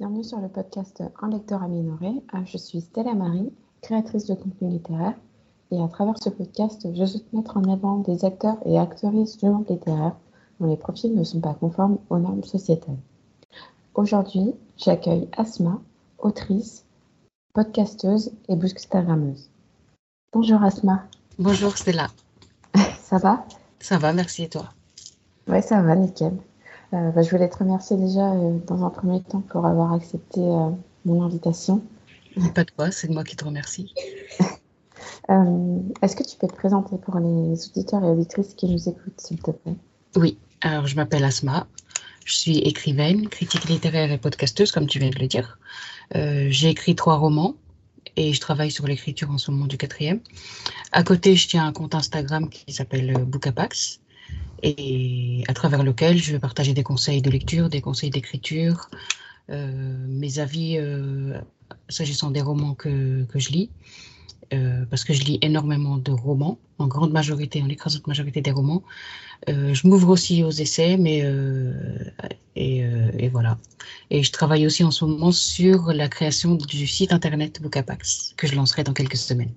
bienvenue sur le podcast Un lecteur amélioré. Euh, je suis Stella Marie, créatrice de contenu littéraire et à travers ce podcast, je souhaite mettre en avant des acteurs et actrices du monde littéraire dont les profils ne sont pas conformes aux normes sociétales. Aujourd'hui, j'accueille Asma, autrice, podcasteuse et bookstagrammeuse. Bonjour Asma. Bonjour Stella. Ça va? Ça va, merci et toi? Oui, ça va, nickel. Euh, bah, je voulais te remercier déjà euh, dans un premier temps pour avoir accepté euh, mon invitation. Pas de quoi, c'est moi qui te remercie. Est-ce que tu peux te présenter pour les auditeurs et auditrices qui nous écoutent, s'il te plaît? Oui, alors je m'appelle Asma, je suis écrivaine, critique littéraire et podcasteuse, comme tu viens de le dire. J'ai écrit trois romans et je travaille sur l'écriture en ce moment du quatrième. À côté, je tiens un compte Instagram qui s'appelle Bookapax et à travers lequel je vais partager des conseils de lecture, des conseils d'écriture, euh, mes avis euh, s'agissant des romans que, que je lis, euh, parce que je lis énormément de romans, en grande majorité, en écrasante majorité des romans. Euh, je m'ouvre aussi aux essais, mais euh, et, euh, et, voilà. Et je travaille aussi en ce moment sur la création du site internet Bookapax, que je lancerai dans quelques semaines.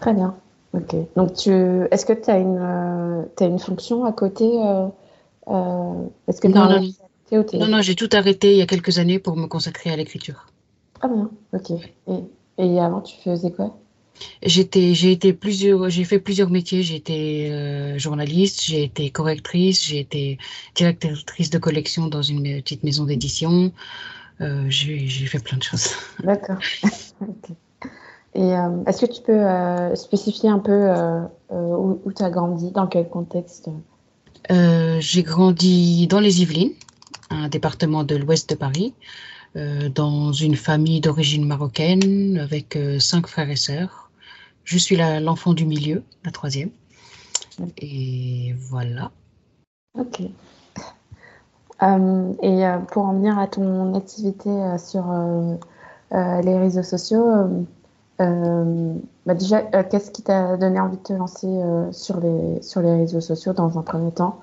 Très bien. Ok. Donc, tu, est-ce que tu as une, euh, as une fonction à côté euh, euh, Est-ce que non, non, non, non, j'ai tout arrêté il y a quelques années pour me consacrer à l'écriture. Ah bien, ok. Et, et avant, tu faisais quoi? J'étais, j'ai été plusieurs, j'ai fait plusieurs métiers. J'ai été euh, journaliste, j'ai été correctrice, j'ai été directrice de collection dans une petite maison d'édition. J'ai, j'ai fait plein de choses. D'accord. okay. Et euh, est-ce que tu peux euh, spécifier un peu euh, où, où tu as grandi, dans quel contexte? J'ai grandi dans les Yvelines, un département de l'ouest de Paris, dans une famille d'origine marocaine avec cinq frères et sœurs. Je suis l'enfant du milieu, la troisième. Et voilà. Ok. Et pour en venir à ton activité sur les réseaux sociaux, euh, bah déjà, euh, qu'est-ce qui t'a donné envie de te lancer euh, sur, les, sur les réseaux sociaux dans un premier temps?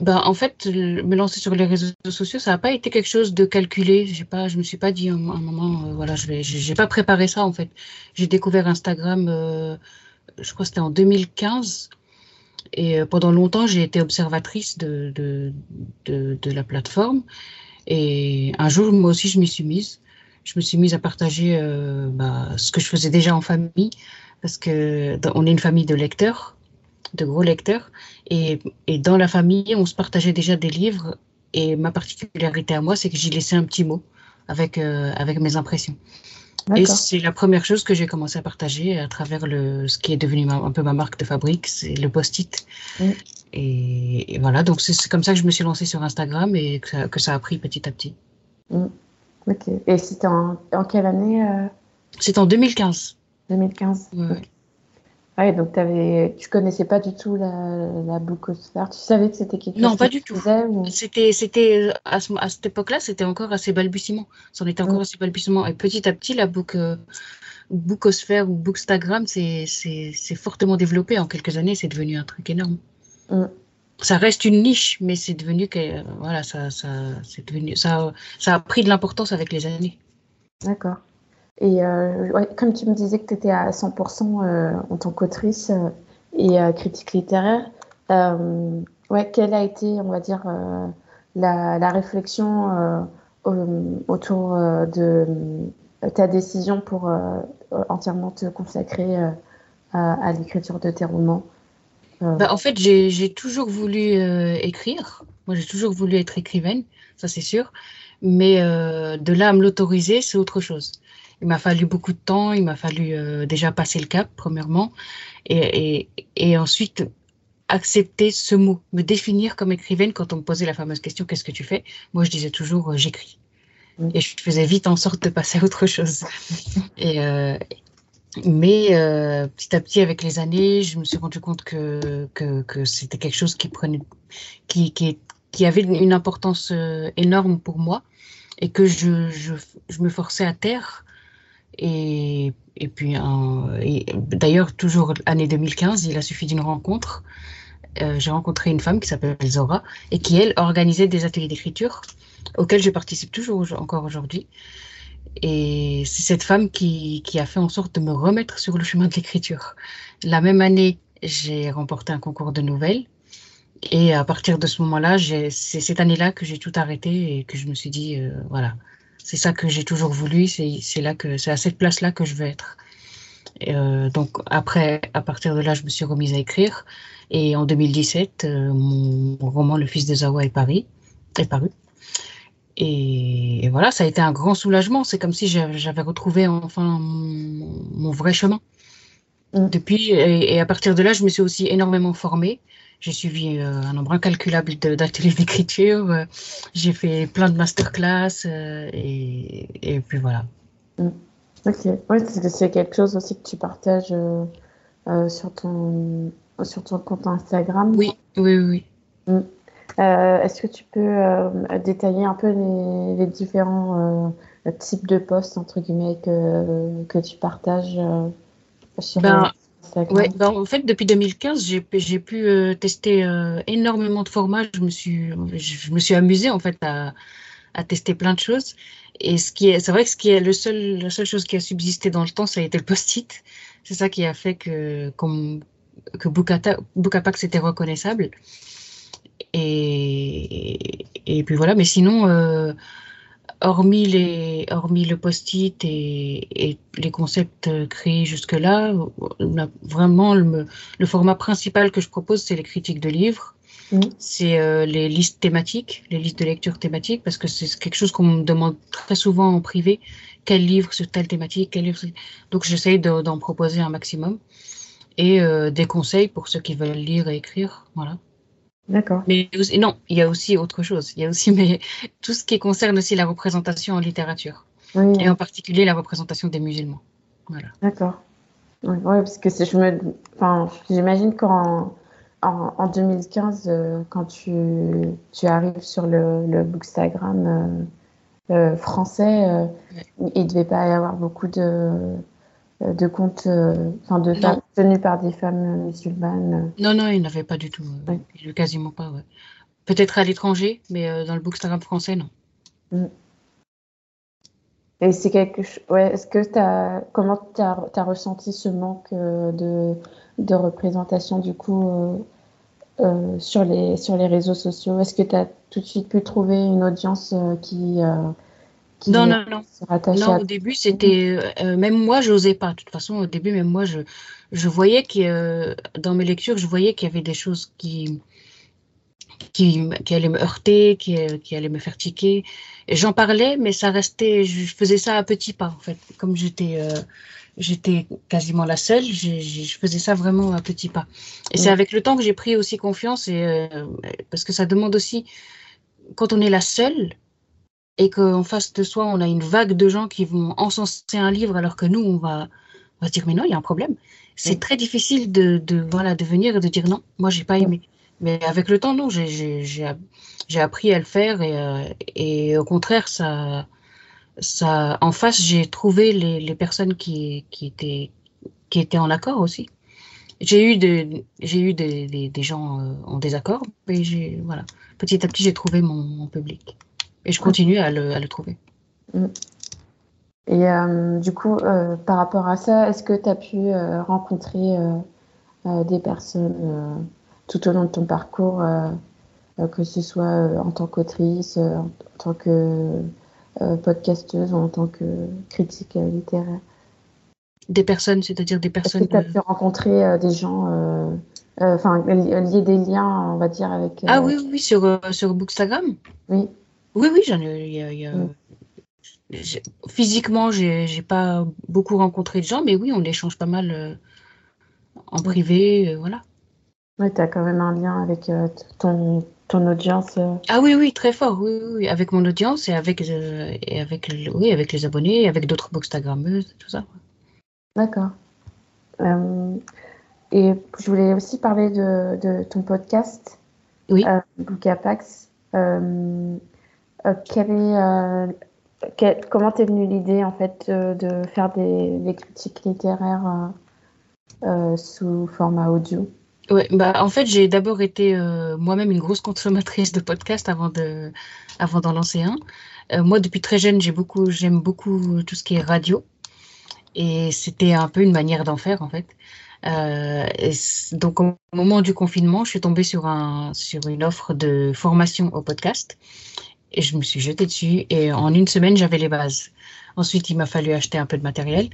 Ben, en fait, me lancer sur les réseaux sociaux, ça n'a pas été quelque chose de calculé. J'ai pas, je me suis pas dit un, un moment, voilà, je vais, j'ai pas préparé ça en fait. J'ai découvert Instagram, je crois que c'était en 2015, et pendant longtemps j'ai été observatrice de, de, de la plateforme. Et un jour, moi aussi, je m'y suis mise je me suis mise à partager euh, bah, ce que je faisais déjà en famille, parce que on est une famille de lecteurs, de gros lecteurs, et, et dans la famille, on se partageait déjà des livres. Et ma particularité à moi, c'est que j'y laissais un petit mot avec, euh, avec mes impressions. Et c'est la première chose que j'ai commencé à partager à travers le, ce qui est devenu ma, un peu ma marque de fabrique, c'est le post-it. Mm. Et, et, voilà, donc c'est comme ça que je me suis lancée sur Instagram et que ça, que ça a pris petit à petit. Mm. Ok. Et c'était en, en, quelle année euh... C'était en 2015. 2015. Ouais. Okay. Ouais, donc avais, tu connaissais pas du tout la, la. Tu savais que c'était quelque chose Non, pas du tout. Ou... C'était, c'était à, ce, à cette époque-là, c'était encore assez balbutiement. C'en était encore mmh. assez balbutiement. Et petit à petit, la book, euh, bookosphère ou bookstagram, c'est fortement développé. En quelques années, c'est devenu un truc énorme. Mmh ça reste une niche, mais c'est devenu que voilà, ça, ça, c'est devenu, ça, ça a pris de l'importance avec les années. D'accord. Et euh, comme tu me disais que tu étais à 100% euh, en tant qu'autrice euh, et critique littéraire, ouais, quelle a été, on va dire, la, réflexion autour de ta décision pour entièrement te consacrer à l'écriture de tes romans? Bah, en fait, j'ai toujours voulu euh, écrire. Moi, j'ai toujours voulu être écrivaine, ça c'est sûr. Mais euh, de là à me l'autoriser, c'est autre chose. Il m'a fallu beaucoup de temps, il m'a fallu euh, déjà passer le cap, premièrement, et, et, et, ensuite accepter ce mot, me définir comme écrivaine quand on me posait la fameuse question qu'est-ce que tu fais? Moi, je disais toujours j'écris. Mmh. Et je faisais vite en sorte de passer à autre chose. et, mais euh, petit à petit, avec les années, je me suis rendu compte que, que, que c'était quelque chose qui prenait, qui, qui, qui avait une importance euh, énorme pour moi et que je, je, je me forçais à taire. Et, et puis, d'ailleurs, toujours année 2015, il a suffi d'une rencontre. Euh, J'ai rencontré une femme qui s'appelle Zora et qui, elle, organisait des ateliers d'écriture auquel je participe toujours encore aujourd'hui. Et c'est cette femme qui, qui, a fait en sorte de me remettre sur le chemin de l'écriture. La même année, j'ai remporté un concours de nouvelles. Et à partir de ce moment-là, c'est cette année-là que j'ai tout arrêté et que je me suis dit, euh, voilà, c'est ça que j'ai toujours voulu, c'est là que c'est à cette place-là que je veux être. Euh, donc après, à partir de là, je me suis remise à écrire. Et en 2017, euh, mon, roman Le Fils de Zawa est, paru. Et, voilà, ça a été un grand soulagement. C'est comme si j'avais retrouvé enfin mon, vrai chemin. Mm. Depuis, et, à partir de là, je me suis aussi énormément formée. J'ai suivi euh, un nombre incalculable d'ateliers d'écriture. Euh, j'ai fait plein de masterclass euh, et, et, puis voilà. Mm. Ok, oui, c'est quelque chose aussi que tu partages sur, ton, sur ton compte Instagram. Oui, oui, oui. Mm. Est-ce que tu peux détailler un peu les, les différents types de posts entre guillemets que, que tu partages sur ben, Ouais, ben, en fait, depuis 2015, j'ai pu euh, tester euh, énormément de formats. Je me suis, je, me suis amusée en fait à, à, tester plein de choses. Et ce qui est, c'est vrai que ce qui est le seul, la seule chose qui a subsisté dans le temps, ça a été le post-it. C'est ça qui a fait que, comme, que Bookapack c'était reconnaissable. Et, et puis voilà. Mais sinon. Euh, hormis, les, hormis le post-it et, et, les concepts créés jusque-là, vraiment le, le, format principal que je propose, c'est les critiques de livres. Mmh. C'est euh, les listes thématiques, les listes de lecture thématiques, parce que c'est quelque chose qu'on me demande très souvent en privé. Quel livre sur telle thématique quel livre... Donc j'essaye d'en proposer un maximum. Et euh, des conseils pour ceux qui veulent lire et écrire. Voilà. D'accord. Mais non, il y a aussi autre chose. Il y a aussi mais, tout ce qui concerne aussi la représentation en littérature. Et en particulier la représentation des musulmans. Voilà. D'accord. Oui, parce que je me, enfin, j'imagine qu'en en, 2015, euh, quand tu, tu, arrives sur le, le Bookstagram euh, euh, français, il ne devait pas y avoir beaucoup de, de comptes euh, enfin de femmes tenues par des femmes musulmanes Non, non, il n'avait pas du tout. Euh, quasiment pas, ouais. Peut-être à l'étranger, mais dans le bookstagram français, non. Mm. Et c'est quelque chose. Ouais, est-ce que as. Comment tu as, ressenti ce manque de, de représentation, du coup, sur, les, sur les réseaux sociaux? Est-ce que tu as tout de suite pu trouver une audience qui non, non, non. Non, au début, c'était. Euh, même moi, je n'osais pas. De toute façon, au début, même moi, je, je voyais que euh, dans mes lectures, je voyais qu'il y avait des choses qui, qui, qui allaient me heurter, qui, qui allaient me faire tiquer. J'en parlais, mais ça restait. Je faisais ça à petits pas, en fait. Comme j'étais. Euh, j'étais quasiment la seule, je, je, faisais ça vraiment à petits pas. Et c'est avec le temps que j'ai pris aussi confiance, et, parce que ça demande aussi, quand on est la seule, et qu'en face de soi, on a une vague de gens qui vont encenser un livre alors que nous, on va, on va dire, mais non, il y a un problème. C'est très difficile de, de, voilà, de venir et de dire non, moi, j'ai pas aimé. Mais avec le temps, non, j'ai appris à le faire et, euh, et au contraire, ça, ça, en face, j'ai trouvé les, les personnes qui, qui, étaient, qui étaient en accord aussi. J'ai eu des, j'ai eu des, des, des gens euh, en désaccord, mais j'ai, voilà, petit à petit, j'ai trouvé mon, mon public. Et je continue à le, à le trouver. Mm. Et euh, du coup, euh, par rapport à ça, est-ce que tu as pu euh, rencontrer des personnes tout au long de ton parcours, que ce soit en tant qu'autrice, en tant que podcasteuse ou en tant que critique littéraire? Des personnes, c'est-à-dire des personnes. Est-ce que tu as pu rencontrer des gens, enfin, lier des liens, on va dire, avec. ah oui, oui, sur, sur Bookstagram? Oui. Oui, oui, j'en ai. Mm. Physiquement, j'ai pas beaucoup rencontré de gens, mais oui, on échange pas mal euh, en privé, euh, voilà. Oui, tu as quand même un lien avec euh, ton, ton audience. Ah oui, oui, très fort, oui, oui, avec mon audience et avec, et avec, oui, avec les abonnés, avec d'autres bookstagrammeuses, tout ça. D'accord. et je voulais aussi parler de, de ton podcast. Oui. Bookapax. Euh, est, euh, comment t'es venue l'idée en fait de, faire des, critiques littéraires euh, sous format audio? Ouais, bah, en fait, j'ai d'abord été moi-même une grosse consommatrice de podcasts avant de, avant d'en lancer un. Moi, depuis très jeune, j'aime beaucoup tout ce qui est radio. Et c'était un peu une manière d'en faire, en fait. Donc, au moment du confinement, je suis tombée sur, un, sur une offre de formation au podcast. Et je me suis jetée dessus. Et en une semaine, j'avais les bases. Ensuite, il m'a fallu acheter un peu de matériel.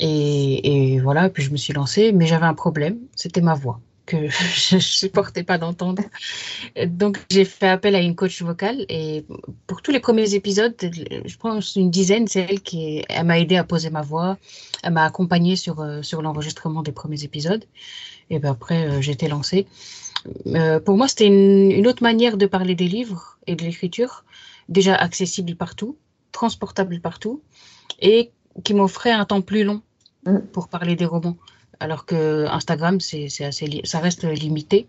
Et, et voilà, puis je me suis lancée. Mais j'avais un problème, c'était ma voix que je ne supportais pas d'entendre. Donc, j'ai fait appel à une coach vocale et pour tous les premiers épisodes, je pense une dizaine, c'est elle qui elle m'a aidé à poser ma voix, elle m'a accompagnée sur, euh, sur l'enregistrement des premiers épisodes. Et ben après, euh, j'étais lancée. Euh, pour moi, c'était une, une, autre manière de parler des livres et de l'écriture, déjà accessible partout, transportable partout, et qui m'offrait un temps plus long mm. pour parler des romans alors que Instagram, c'est assez, ça reste limité.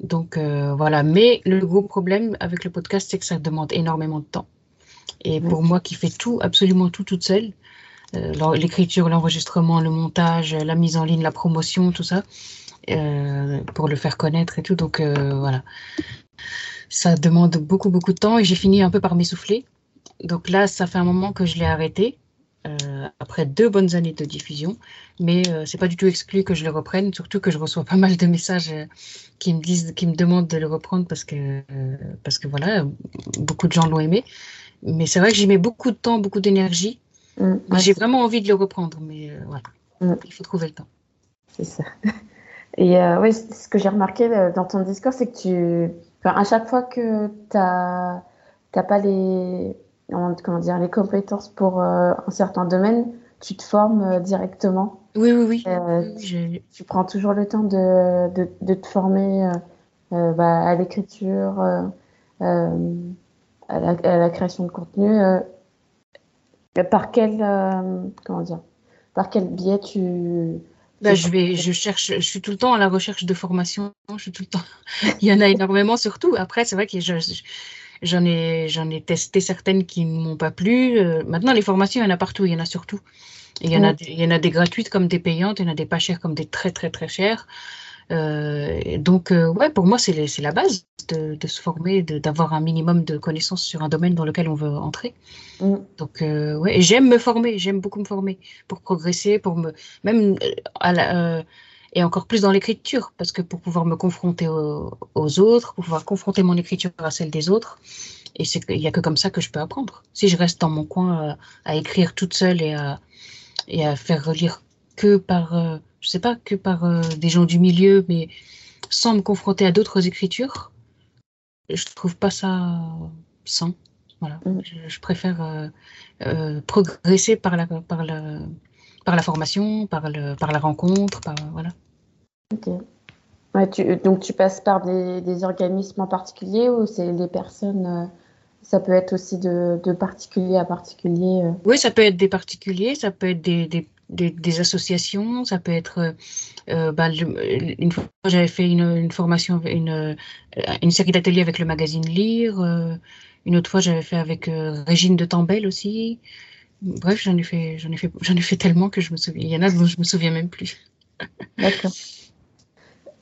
Donc euh, voilà, mais le gros problème avec le podcast, c'est que ça demande énormément de temps. Et pour moi qui fais tout, absolument tout toute seule, euh, l'écriture, l'enregistrement, le montage, la mise en ligne, la promotion, tout ça, euh, pour le faire connaître et tout. Donc voilà, ça demande beaucoup, beaucoup de temps et j'ai fini un peu par m'essouffler. Donc là, ça fait un moment que je l'ai arrêté. Euh, après deux bonnes années de diffusion, mais euh, c'est pas du tout exclu que je le reprenne, surtout que je reçois pas mal de messages euh, qui me disent, qui me demandent de le reprendre parce que parce que voilà, beaucoup de gens l'ont aimé. Mais c'est vrai que j'y mets beaucoup de temps, beaucoup d'énergie. Mm, j'ai vraiment envie de le reprendre, mais voilà, mm. il faut trouver le temps. C'est ça. Et oui, ce que j'ai remarqué dans ton discours, c'est que tu, enfin, à chaque fois que tu n'as pas les comment dire, les compétences pour euh, un certain domaine, tu te formes euh, directement. Oui, oui, oui. Euh, tu, prends toujours le temps de, de, de te former bah, à l'écriture, à la, à, la, création de contenu. par quel, comment dire, par quel biais tu, bah, je vais, je cherche, je suis tout le temps à la recherche de formation. Je suis tout le temps. Il y en a énormément, surtout. Après, c'est vrai que je, J'en ai, j'en ai testé certaines qui ne m'ont pas plu. Euh, maintenant, les formations, il y en a partout, il y en a surtout. Il y, en a, il y en a des gratuites comme des payantes, il y en a des pas chères comme des très, très, très chères. Euh, donc, euh, ouais, pour moi, c'est, la base de, de se former, d'avoir un minimum de connaissances sur un domaine dans lequel on veut entrer. Mm. Donc, euh, ouais, j'aime me former, j'aime beaucoup me former pour progresser, pour me, même à la, et encore plus dans l'écriture, parce que pour pouvoir me confronter aux, autres, pour pouvoir confronter mon écriture à celle des autres, et c'est il n'y a que comme ça que je peux apprendre. Si je reste dans mon coin euh, à, écrire toute seule et à, et à faire relire que par, euh, je sais pas, que par euh, des gens du milieu, mais sans me confronter à d'autres écritures, je trouve pas ça sain. Voilà. Mm. Je, préfère progresser par la, par la, par la formation, par, le, par la rencontre, par, voilà. Ok. donc tu passes par des, organismes en particulier ou c'est les personnes euh, ça peut être aussi de, de particulier à particulier euh? Oui, ça peut être des particuliers, ça peut être des, des, des, associations, ça peut être. Euh, bah, une fois, j'avais fait une, une, formation, une, une série d'ateliers avec le magazine Lire. une autre fois, j'avais fait avec Régine de Tambel aussi. Bref, j'en ai fait, j'en ai fait, j'en ai fait tellement que je me souviens. Il y en a dont je me souviens même plus. D'accord.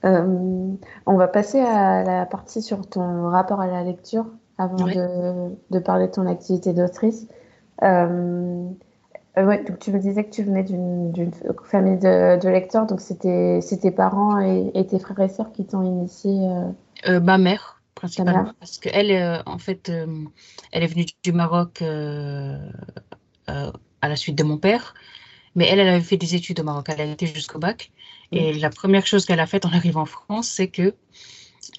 Euh, on va passer à la partie sur ton rapport à la lecture avant de, parler de ton activité d'autrice. Euh, euh, ouais, donc tu me disais que tu venais d'une famille de, lecteurs, donc c'était tes parents et, tes frères et sœurs qui t'ont initié Ma mère, principalement, parce qu'elle, en fait, elle est venue du Maroc à la suite de mon père, mais elle, elle avait fait des études au Maroc, elle a été jusqu'au bac. Et la première chose qu'elle a faite en arrivant en France, c'est que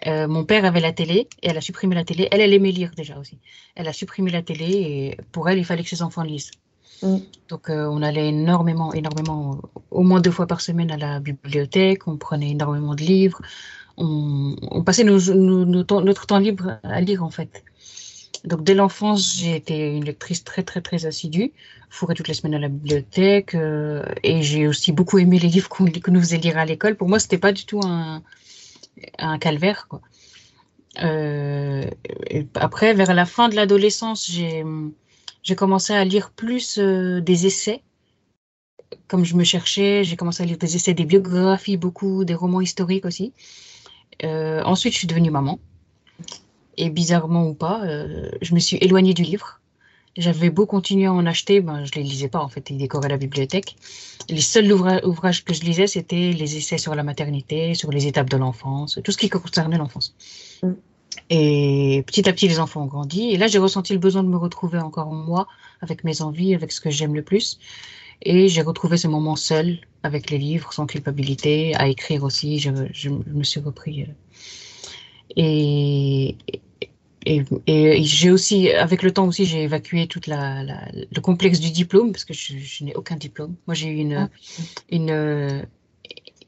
euh, mon père avait la télé et elle a supprimé la télé. Elle, elle aimait lire déjà aussi. Elle a supprimé la télé et pour elle, il fallait que ses enfants lisent. Mm. Donc, euh, on allait énormément, énormément, au moins deux fois par semaine à la bibliothèque. On prenait énormément de livres. On, passait notre temps libre à lire, en fait. Donc dès l'enfance, j'ai été une lectrice très très très assidue, fourrée toutes les semaines à la bibliothèque, euh, et j'ai aussi beaucoup aimé les livres qu'on nous faisait lire à l'école. Pour moi, c'était pas du tout un, calvaire. Euh, après, vers la fin de l'adolescence, j'ai j'ai commencé à lire plus euh, des essais comme je me cherchais, j'ai commencé à lire des essais, des biographies, beaucoup, des romans historiques aussi. ensuite, je suis devenue maman. Et bizarrement ou pas, je me suis éloignée du livre. J'avais beau continuer à en acheter, ben, je les lisais pas en fait, ils décoraient la bibliothèque. Les seuls ouvrages que je lisais, c'était les essais sur la maternité, sur les étapes de l'enfance, tout ce qui concernait l'enfance. Mm. Et petit à petit, les enfants ont grandi. Et là, j'ai ressenti le besoin de me retrouver encore moi, avec mes envies, avec ce que j'aime le plus. Et j'ai retrouvé ce moment seul, avec les livres, sans culpabilité, à écrire aussi. Je, je, me suis repris. Euh. Et, et, j'ai aussi, avec le temps aussi, j'ai évacué tout la, le complexe du diplôme parce que je, n'ai aucun diplôme. Moi, j'ai eu une, ah. une,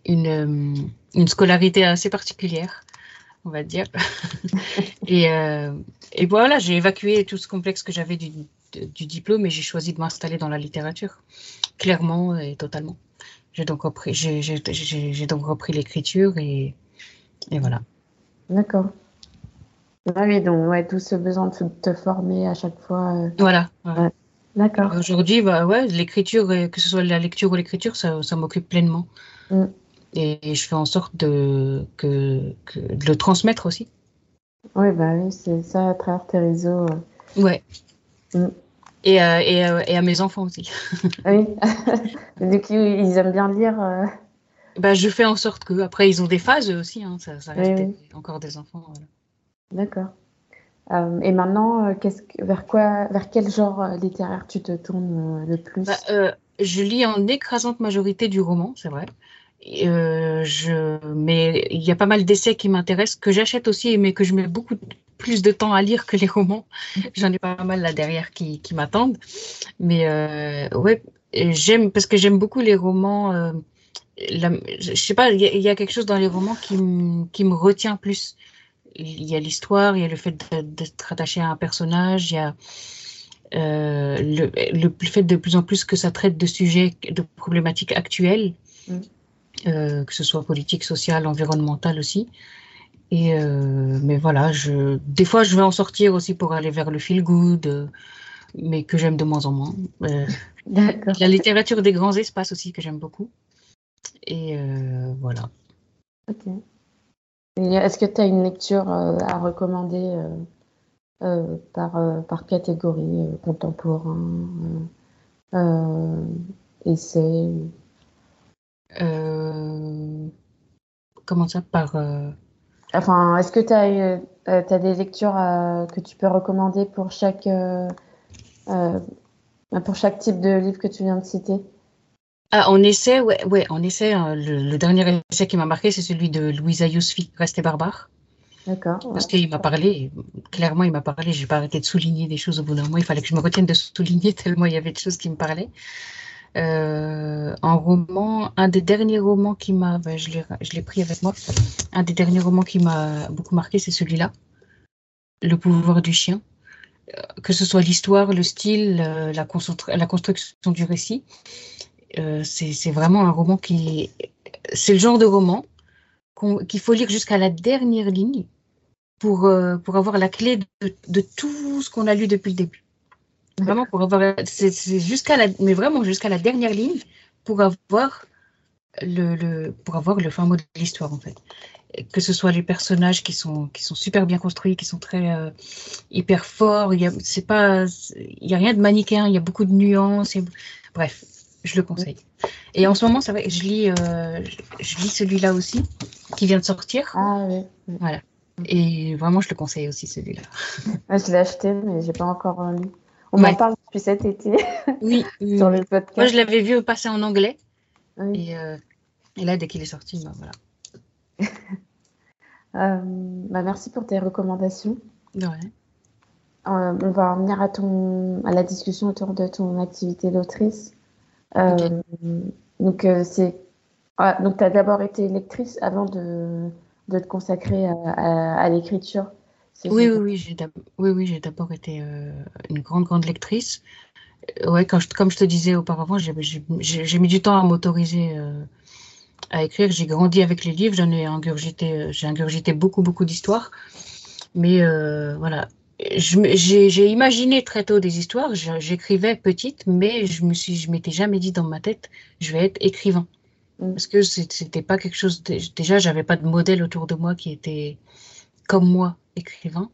une, une, scolarité assez particulière, on va dire. et, euh, et voilà, j'ai évacué tout ce complexe que j'avais du, du diplôme et j'ai choisi de m'installer dans la littérature, clairement et totalement. J'ai donc repris, j'ai donc repris l'écriture et, et voilà. D'accord. Ah oui, donc ouais, tout ce besoin de te former à chaque fois. Euh, voilà. D'accord. Aujourd'hui, bah ouais, l'écriture, que ce soit la lecture ou l'écriture, ça, ça m'occupe pleinement. Mm. Et, je fais en sorte de, que, de le transmettre aussi. Oui, bah oui, c'est ça à travers tes réseaux. Euh. Ouais. Mm. Et, euh, et, et, à mes enfants aussi. oui. du coup, ils aiment bien lire. Bah, je fais en sorte que après ils ont des phases aussi, hein, ça, ça reste encore des enfants. Voilà. D'accord. Euh, et maintenant, euh, vers quoi, vers quel genre euh, littéraire tu te tournes le plus? Bah, Je lis en écrasante majorité du roman, c'est vrai. Je, mais il y a pas mal d'essais qui m'intéressent, que j'achète aussi, mais que je mets beaucoup plus de temps à lire que les romans. J'en ai pas mal là derrière qui, qui m'attendent. Mais ouais, j'aime parce que j'aime beaucoup les romans. La, je sais pas, il y, y, a quelque chose dans les romans qui, qui me retient plus il y a l'histoire, il y a le fait d'être attaché à un personnage, il y a euh, le, le, fait de plus en plus que ça traite de sujets, de problématiques actuelles, mm. Euh, que ce soit politique, sociale, environnementale aussi. Et euh, mais voilà, je, des fois je vais en sortir aussi pour aller vers le feel good, mais que j'aime de moins en moins. la littérature des grands espaces aussi que j'aime beaucoup. Et voilà. Ok. Est-ce que tu as une lecture euh, à recommander euh, euh, par, par catégorie, contemporain, essai Comment ça Par. Enfin, est-ce que tu as, as, des lectures que tu peux recommander pour chaque, pour chaque type de livre que tu viens de citer? Ah, on essaie, ouais, ouais, on essaie. Hein. le, dernier essai qui m'a marqué, c'est celui de Louisa Yousfi, Rester barbare. D'accord. Parce qu'il m'a parlé, clairement, il m'a parlé. J'ai pas arrêté de souligner des choses au bout d'un moment. Il fallait que je me retienne de souligner tellement il y avait de choses qui me parlaient. Euh, en roman, un des derniers romans qui m'a, je l'ai pris avec moi. Un des derniers romans qui m'a beaucoup marqué, c'est celui-là, Le pouvoir du chien. Euh, que ce soit l'histoire, le style, la, la construction du récit. Euh, c'est vraiment un roman qui. C'est le genre de roman qu'il faut lire jusqu'à la dernière ligne euh, pour avoir la clé de, tout ce qu'on a lu depuis le début. Vraiment, pour avoir. C'est jusqu'à la. Mais vraiment, jusqu'à la dernière ligne pour avoir le, le, pour avoir le fin mot de l'histoire, en fait. Que ce soit les personnages qui sont, qui sont super bien construits, qui sont très euh, hyper forts. Il n'y a, pas, il y a rien de manichéen, il y a beaucoup de nuances. bref, je le conseille. Et en ce moment, ça va, je lis, euh, je, lis celui-là aussi, qui vient de sortir. Ah oui. Voilà. Et vraiment, je le conseille aussi, celui-là. je l'ai acheté, mais j'ai pas encore lu. On m'en parle depuis cet été. Oui. sur le podcast. Moi, je l'avais vu passer en anglais. Et, euh, et, là, dès qu'il est sorti, ben, voilà. Euh, bah, merci pour tes recommandations. Ouais. on va revenir à, ton, à la discussion autour de ton activité d'autrice. Euh, donc, euh, c'est. Ah, donc, tu as d'abord été lectrice avant de, de te consacrer à, l'écriture. Oui, oui, oui, j'ai oui, oui, d'abord été euh, une grande, grande lectrice. Ouais, quand je, comme je te disais auparavant, j'ai mis du temps à m'autoriser à écrire. J'ai grandi avec les livres, j'en ai ingurgité, j'ai ingurgité beaucoup, beaucoup d'histoires. Mais voilà, j'ai imaginé très tôt des histoires, j'écrivais petite, mais je me suis, je m'étais jamais dit dans ma tête, je vais être écrivain. Mm. Parce que c'était pas quelque chose, déjà, j'avais pas de modèle autour de moi qui était comme moi, écrivain.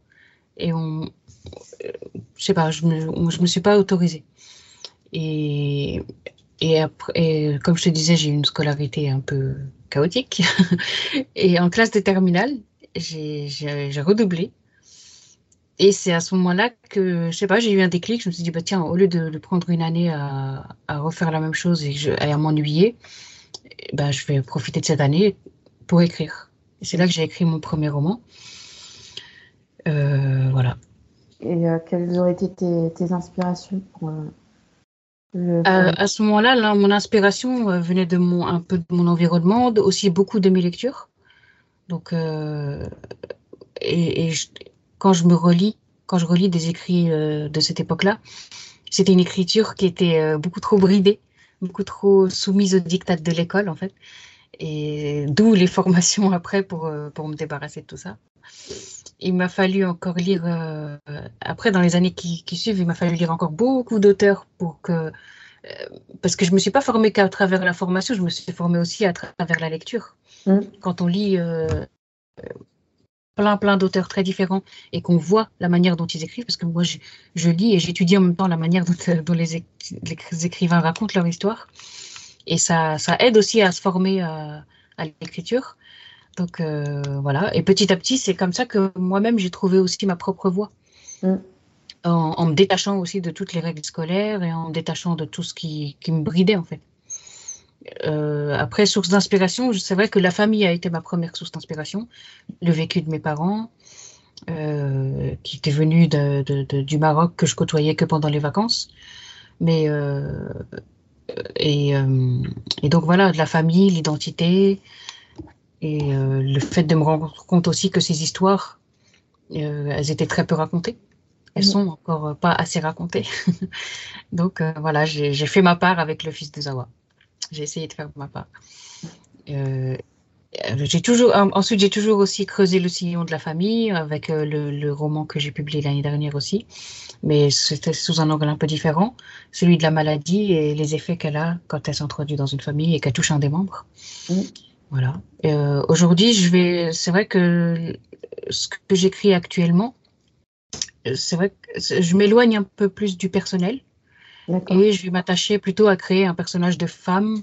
Et on, je sais pas, je me, je me suis pas autorisée. Et, et après, comme je te disais, j'ai eu une scolarité un peu chaotique. et en classe de terminale, j'ai redoublé. Et c'est à ce moment-là que, je sais pas, j'ai eu un déclic. Je me suis dit, bah, tiens, au lieu de, prendre une année à, refaire la même chose et, à m'ennuyer, bah, je vais profiter de cette année pour écrire. Et c'est là que j'ai écrit mon premier roman. Euh, voilà. Et euh, quelles auraient été tes, tes inspirations pour, euh. À ce moment-là, là, mon inspiration venait de mon, un peu de mon environnement, aussi beaucoup de mes lectures. Donc, et, et je, quand je me relis, quand je relis des écrits de cette époque-là, c'était une écriture qui était beaucoup trop bridée, beaucoup trop soumise aux dictats de l'école, en fait. Et d'où les formations après pour, pour me débarrasser de tout ça. Il m'a fallu encore lire, après, dans les années qui, qui, suivent, il m'a fallu lire encore beaucoup d'auteurs pour que. parce que je ne me suis pas formée qu'à travers la formation, je me suis formée aussi à travers la lecture. Mmh. Quand on lit plein, plein d'auteurs très différents et qu'on voit la manière dont ils écrivent, parce que moi, je, je lis et j'étudie en même temps la manière dont, euh, dont les, les, écrivains racontent leur histoire. Et ça, ça aide aussi à se former à, à l'écriture. Donc euh, voilà. Et petit à petit, c'est comme ça que moi-même, j'ai trouvé aussi ma propre voix. Mm. En, en, me détachant aussi de toutes les règles scolaires et en me détachant de tout ce qui, qui me bridait, en fait. Euh, après, source d'inspiration, c'est vrai que la famille a été ma première source d'inspiration. Le vécu de mes parents, euh, qui étaient venus de, de, de, du Maroc, que je côtoyais que pendant les vacances. Mais euh, et, et, donc voilà, de la famille, l'identité et euh, le fait de me rendre compte aussi que ces histoires, elles étaient très peu racontées. Elles sont encore pas assez racontées. donc voilà, j'ai fait ma part avec le fils de Zawa. J'ai essayé de faire ma part. Euh, j'ai toujours, ensuite, j'ai toujours aussi creusé le sillon de la famille avec euh, le, le, roman que j'ai publié l'année dernière aussi, mais c'était sous un angle un peu différent, celui de la maladie et les effets qu'elle a quand elle s'introduit dans une famille et qu'elle touche un des membres. Mm. Voilà. Euh, Aujourd'hui, je vais, c'est vrai que ce que j'écris actuellement, c'est vrai que je m'éloigne un peu plus du personnel et je vais m'attacher plutôt à créer un personnage de femme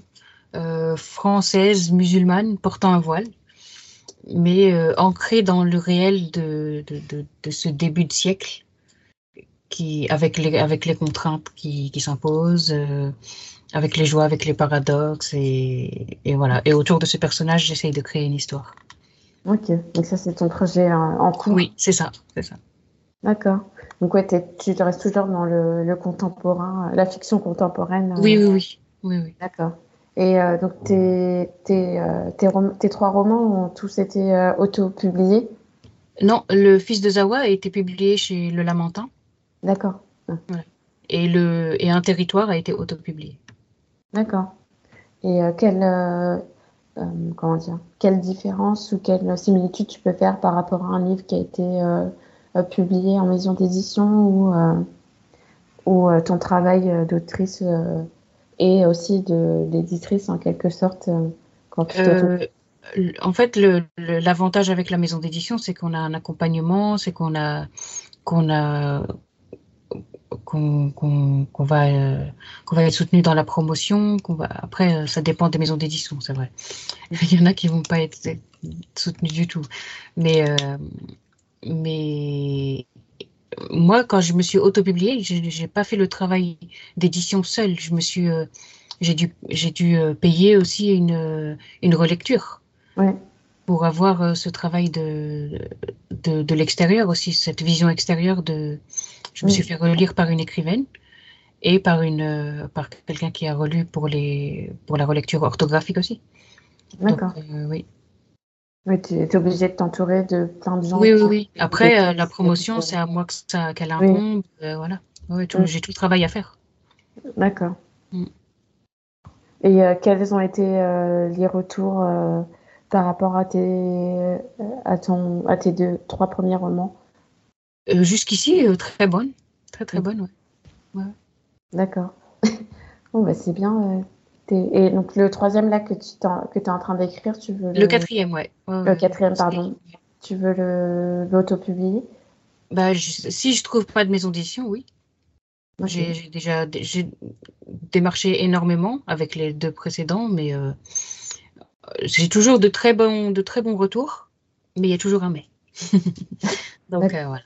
euh, française, musulmane, portant un voile, mais euh, ancré dans le réel de, de, de, de, ce début de siècle, qui, avec, les, avec les contraintes qui, qui s'imposent, euh, avec les joies, avec les paradoxes, et, et, voilà. Et autour de ce personnage, j'essaye de créer une histoire. Ok, donc ça c'est ton projet en cours. Oui, c'est ça, c'est ça. D'accord. Donc ouais, tu restes toujours dans le, le, contemporain, la fiction contemporaine. Oui, oui, oui. oui, oui. D'accord. Et euh, donc tes, tes, euh, tes, tes, trois romans ont tous été euh, auto-publiés? Non, Le Fils de Zawa a été publié chez Le Lamentin. D'accord. Voilà. Et, le, et Un Territoire a été auto-publié. D'accord. Et quelle, comment dire, quelle différence ou quelle similitude tu peux faire par rapport à un livre qui a été euh, publié en maison d'édition ou, euh, ou euh, ton travail d'autrice et aussi d'éditrice en quelque sorte en fait, l'avantage avec la maison d'édition, c'est qu'on a un accompagnement, c'est qu'on a qu'on a qu'on qu va euh, va être soutenu dans la promotion va après ça dépend des maisons d'édition c'est vrai il y en a qui vont pas être soutenus du tout mais euh, mais moi, quand je me suis auto-publiée, je n'ai pas fait le travail d'édition seul. Je euh, j'ai dû, dû euh, payer aussi une, une relecture ouais. Pour avoir euh, ce travail de, de, de l'extérieur aussi, cette vision extérieure de. Je me oui. suis fait relire par une écrivaine et par une, par quelqu'un qui a relu pour les, pour la relecture orthographique aussi. D'accord. oui. Oui, tu es obligé de t'entourer de plein de gens. Oui, oui, oui. Après, euh, la promotion, c'est à moi que ça, qu'elle incombe. Oui. Euh, voilà. Ouais, tout, mm. J'ai tout le travail à faire. D'accord. Mm. Et euh, quels ont été euh, les retours euh, par rapport à tes, à, ton, à tes deux, trois premiers romans Jusqu'ici, très bonne. Très, très bonne, ouais. D'accord. bon, bah, c'est bien. Et donc, le troisième là que tu que es en train d'écrire, tu veux. Le, quatrième, ouais. le quatrième, pardon. Tu veux l'auto-publier? Bah, Si je trouve pas de maison d'édition, oui. J'ai déjà démarché énormément avec les deux précédents, mais euh, j'ai toujours de très bons, de très bons retours, mais il y a toujours un mais. Donc euh, voilà.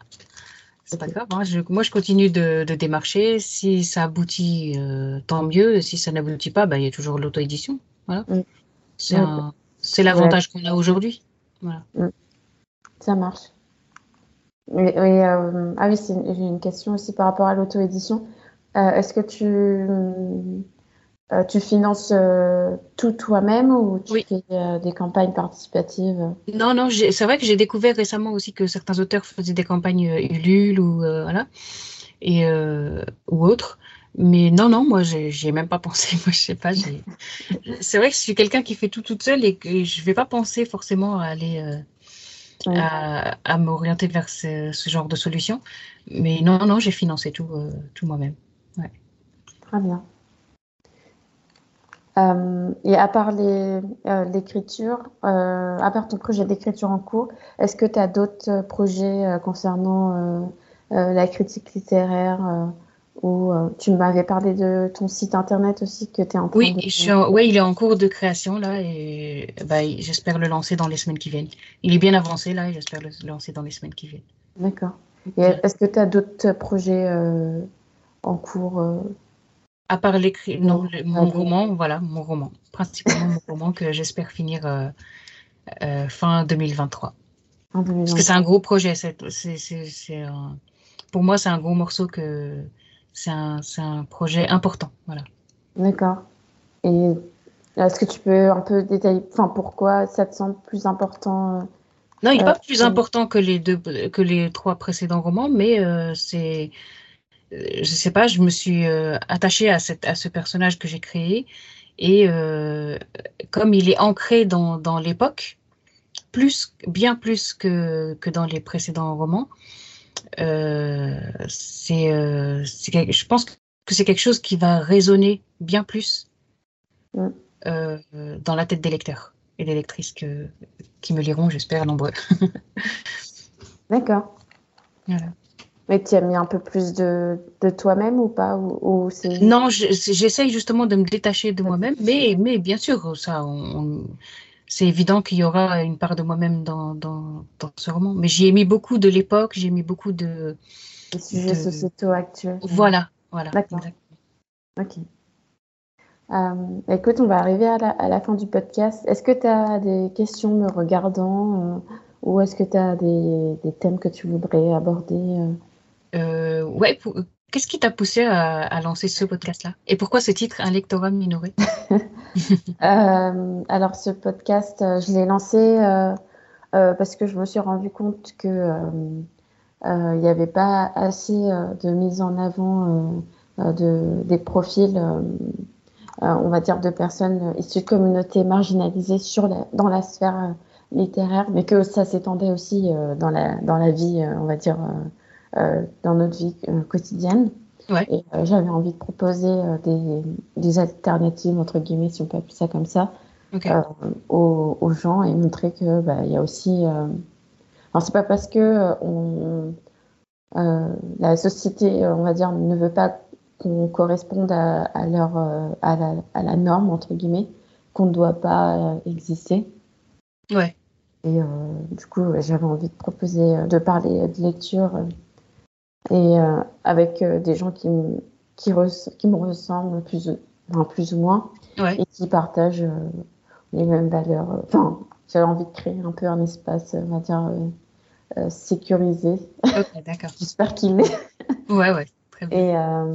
C'est pas grave. Hein. moi, je continue de, démarcher. Si ça aboutit, euh, tant mieux. Si ça n'aboutit pas, bah, il y a toujours l'auto-édition. Voilà. Mm. C'est l'avantage qu'on a aujourd'hui. Voilà. Mm. Ça marche. Euh, ah oui, j'ai une question aussi par rapport à l'auto-édition. Est-ce que tu, euh, tu finances tout toi-même ou tu fais des campagnes participatives? Non, non, c'est vrai que j'ai découvert récemment aussi que certains auteurs faisaient des campagnes Ulule ou voilà et ou autres. Mais non, non, moi, j'ai même pas pensé. Moi, je sais pas. C'est vrai que je suis quelqu'un qui fait tout toute seule et que je vais pas penser forcément à aller à, m'orienter vers ce, genre de solution. Mais non, non, j'ai financé tout, euh, tout moi-même. Ouais. Très bien. Euh, et à part euh, l'écriture, à part ton projet d'écriture en cours, est-ce que tu as d'autres projets concernant la critique littéraire ou tu m'avais parlé de ton site internet aussi que tu es en train oui, de... Il est en cours de création là et bah, j'espère le lancer dans les semaines qui viennent. Il est bien avancé là et j'espère le lancer dans les semaines qui viennent. D'accord. Et est-ce que tu as d'autres projets euh, en cours euh? À part l'écrit, non, mon roman, voilà, mon roman, principalement mon roman que j'espère finir euh, fin 2023. Parce que c'est un gros projet. C'est, pour moi, c'est un gros morceau que c'est un, un, projet important. Voilà. D'accord. Et est-ce que tu peux un peu détailler enfin, pourquoi ça te semble plus important euh, Non, il n'est pas euh, plus important que les, deux, que les trois précédents romans, mais euh, c'est. Je sais pas, je me suis attachée à, cette, à ce personnage que j'ai créé. Et comme il est ancré dans, dans l'époque, plus, bien plus que, que dans les précédents romans, euh, c'est, euh, je pense que c'est quelque chose qui va résonner bien plus mm. euh, dans la tête des lecteurs et des lectrices que, qui me liront, j'espère, nombreux. D'accord. Mais tu as mis un peu plus de, de toi-même ou pas ou, Non, j'essaye justement de me détacher de moi-même, mais, mais bien sûr, ça, c'est évident qu'il y aura une part de moi-même dans, dans, ce roman. Mais j'y ai mis beaucoup de l'époque, j'ai mis beaucoup de. Les sujets sociétaux actuels. Voilà, voilà. D'accord. Ok. Euh, écoute, on va arriver à la, fin du podcast. Est-ce que tu as des questions me regardant euh, ou est-ce que tu as des, thèmes que tu voudrais aborder euh? Ouais, Qu'est-ce qui t'a poussé à, lancer ce podcast-là? Et pourquoi ce titre, Un lectorat minoré? Euh, Alors, ce podcast, euh, je l'ai lancé euh, parce que je me suis rendu compte que il n'y avait pas assez de mise en avant de, des profils, on va dire, de personnes issues de communautés marginalisées sur dans la sphère littéraire, mais que ça s'étendait aussi dans, la, dans la vie, on va dire, euh, dans notre vie euh, quotidienne. Et euh, j'avais envie de proposer des, des, alternatives, entre guillemets, si on peut appeler ça comme ça, aux, aux, gens et montrer que bah, il y a aussi. Alors, c'est pas parce que on, la société, on va dire, ne veut pas qu'on corresponde à, à leur, à, la, à, la, norme, entre guillemets, qu'on ne doit pas exister. Ouais. Et du coup, j'avais envie de proposer, de parler de lecture et euh, avec euh, des gens qui, qui, qui, me ressemblent plus, enfin, plus ou moins et qui partagent euh, les mêmes valeurs. Enfin, j'avais envie de créer un peu un espace, on va dire, sécurisé. D'accord. J'espère qu'il l'est. ouais, ouais, très bien.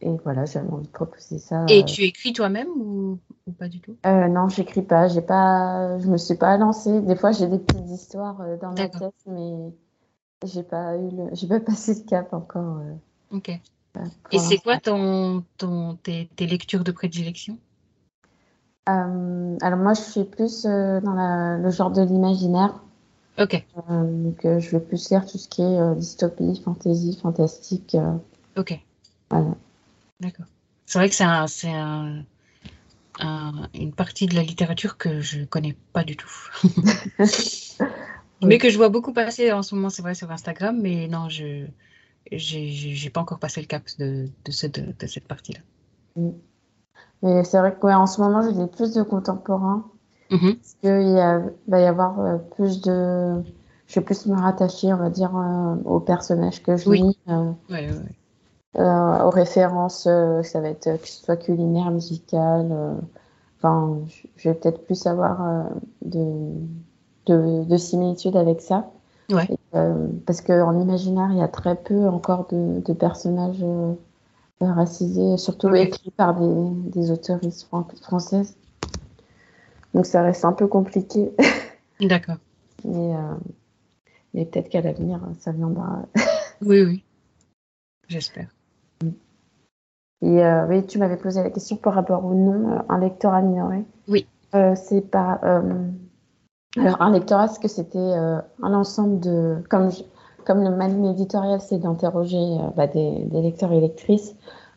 Et, et voilà, j'avais envie de proposer ça. Et tu écris toi-même ou, ou, pas du tout? Non, j'écris pas. J'ai pas. Je me suis pas lancée. Des fois, j'ai des petites histoires dans ma tête, mais j'ai pas eu le... j'ai pas passé le cap encore. Euh, ok. Et c'est quoi ton, ton, tes, tes, lectures de prédilection? Euh, Alors moi, je suis plus euh, dans la, le genre de l'imaginaire. Ok. donc, je vais plus lire tout ce qui est dystopie, fantasy, fantastique. ok. Voilà. D'accord. C'est vrai que c'est un, c'est un, une partie de la littérature que je connais pas du tout. mais que je vois beaucoup passer en ce moment, c'est vrai, sur Instagram, mais non, je j'ai pas encore passé le cap de, de, cette, de cette partie-là. Mm. Mais c'est vrai qu'en ce moment, je lis plus de contemporains. Mm-hmm. Parce qu'il va y avoir euh, plus de. Je vais plus me rattacher, on va dire, euh, aux personnages que je lis. Euh, ouais, ouais. Euh, aux références, ça va être que ce soit culinaire, musical. Enfin, je vais peut-être plus avoir de, de, de, similitudes avec ça. Ouais. parce qu'en imaginaire, il y a très peu encore de, de personnages racisés, surtout écrits par des, des auteuristes françaises. Donc ça reste un peu compliqué. D'accord. mais, mais peut-être qu'à l'avenir, ça viendra. oui, oui. J'espère. Et euh, oui, tu m'avais posé la question par rapport au nom, euh, un lectorat minoré. Oui. Euh, c'est pas. Alors, un lectorat, est-ce que c'était un ensemble de. Comme, comme le maligne éditorial, c'est d'interroger bah, des, lecteurs et lectrices,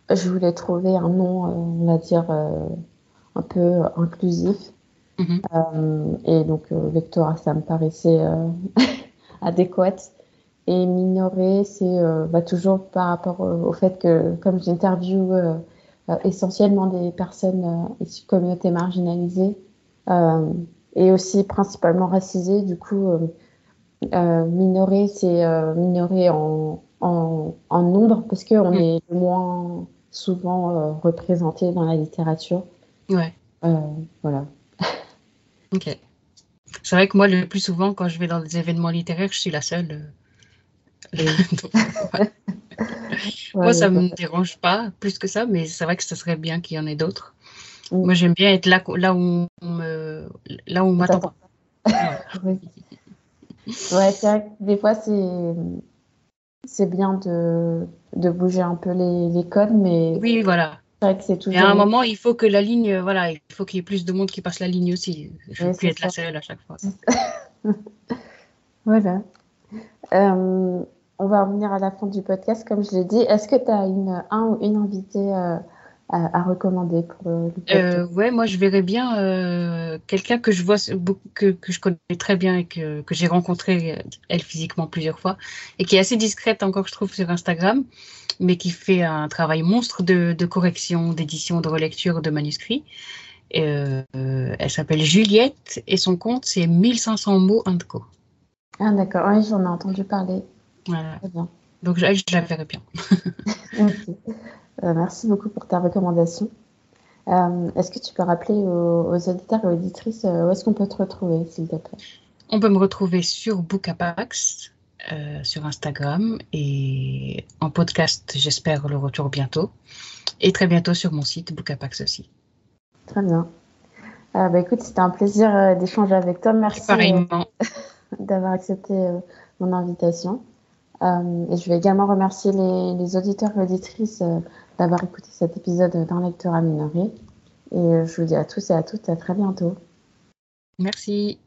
je voulais trouver un nom, on va dire, un peu inclusif. Mm-hmm. et donc, lectorat, ça me paraissait adéquat. Et minoré, c'est euh, bah, toujours par rapport au, fait que, comme j'interviewe euh, euh, essentiellement des personnes issues de communautés marginalisées et aussi principalement racisées, du coup, minoré, c'est minoré en, en, en, nombre parce qu'on mm. est moins souvent représenté dans la littérature. Ouais. voilà. Ok. C'est vrai que moi, le plus souvent, quand je vais dans des événements littéraires, je suis la seule. Moi, ça ne me dérange pas plus que ça, mais c'est vrai que ce serait bien qu'il y en ait d'autres. Moi, j'aime bien être là, là où on me, là où on m'attend pas. ouais, c'est vrai que des fois, c'est, c'est bien de, de bouger un peu les, les codes, mais. Oui, voilà. C'est vrai que c'est toujours. Et à un moment, il faut que la ligne, voilà, il faut qu'il y ait plus de monde qui passe la ligne aussi. Je ne veux plus être la seule à chaque fois. voilà. Euh, on va revenir à la fin du podcast, comme je l'ai dit. Est-ce que tu as une, un ou une invitée euh, à, recommander pour podcast euh, Ouais, moi je verrais bien euh, quelqu'un que je vois que, que, je connais très bien et que, que j'ai rencontré elle physiquement plusieurs fois et qui est assez discrète encore, je trouve, sur Instagram, mais qui fait un travail monstre de, de correction, d'édition, de relecture de manuscrits. elle s'appelle Juliette et son compte c'est 1500 mots co. Ah d'accord, oui, j'en ai entendu parler. Voilà. Donc, je, je, la verrai bien. Euh, merci beaucoup pour ta recommandation. Euh, est-ce que tu peux rappeler aux, auditeurs et auditrices euh, où est-ce qu'on peut te retrouver, s'il te plaît? On peut me retrouver sur Bookapax, sur Instagram et en podcast, j'espère le retour bientôt. Et très bientôt sur mon site Bookapax aussi. Très bien. bah, écoute, c'était un plaisir d'échanger avec toi. Merci d'avoir accepté mon invitation. Euh, et je vais également remercier les, auditeurs et auditrices euh, d'avoir écouté cet épisode d'un lecteur amélioré. Et euh, je vous dis à tous et à toutes à très bientôt. Merci.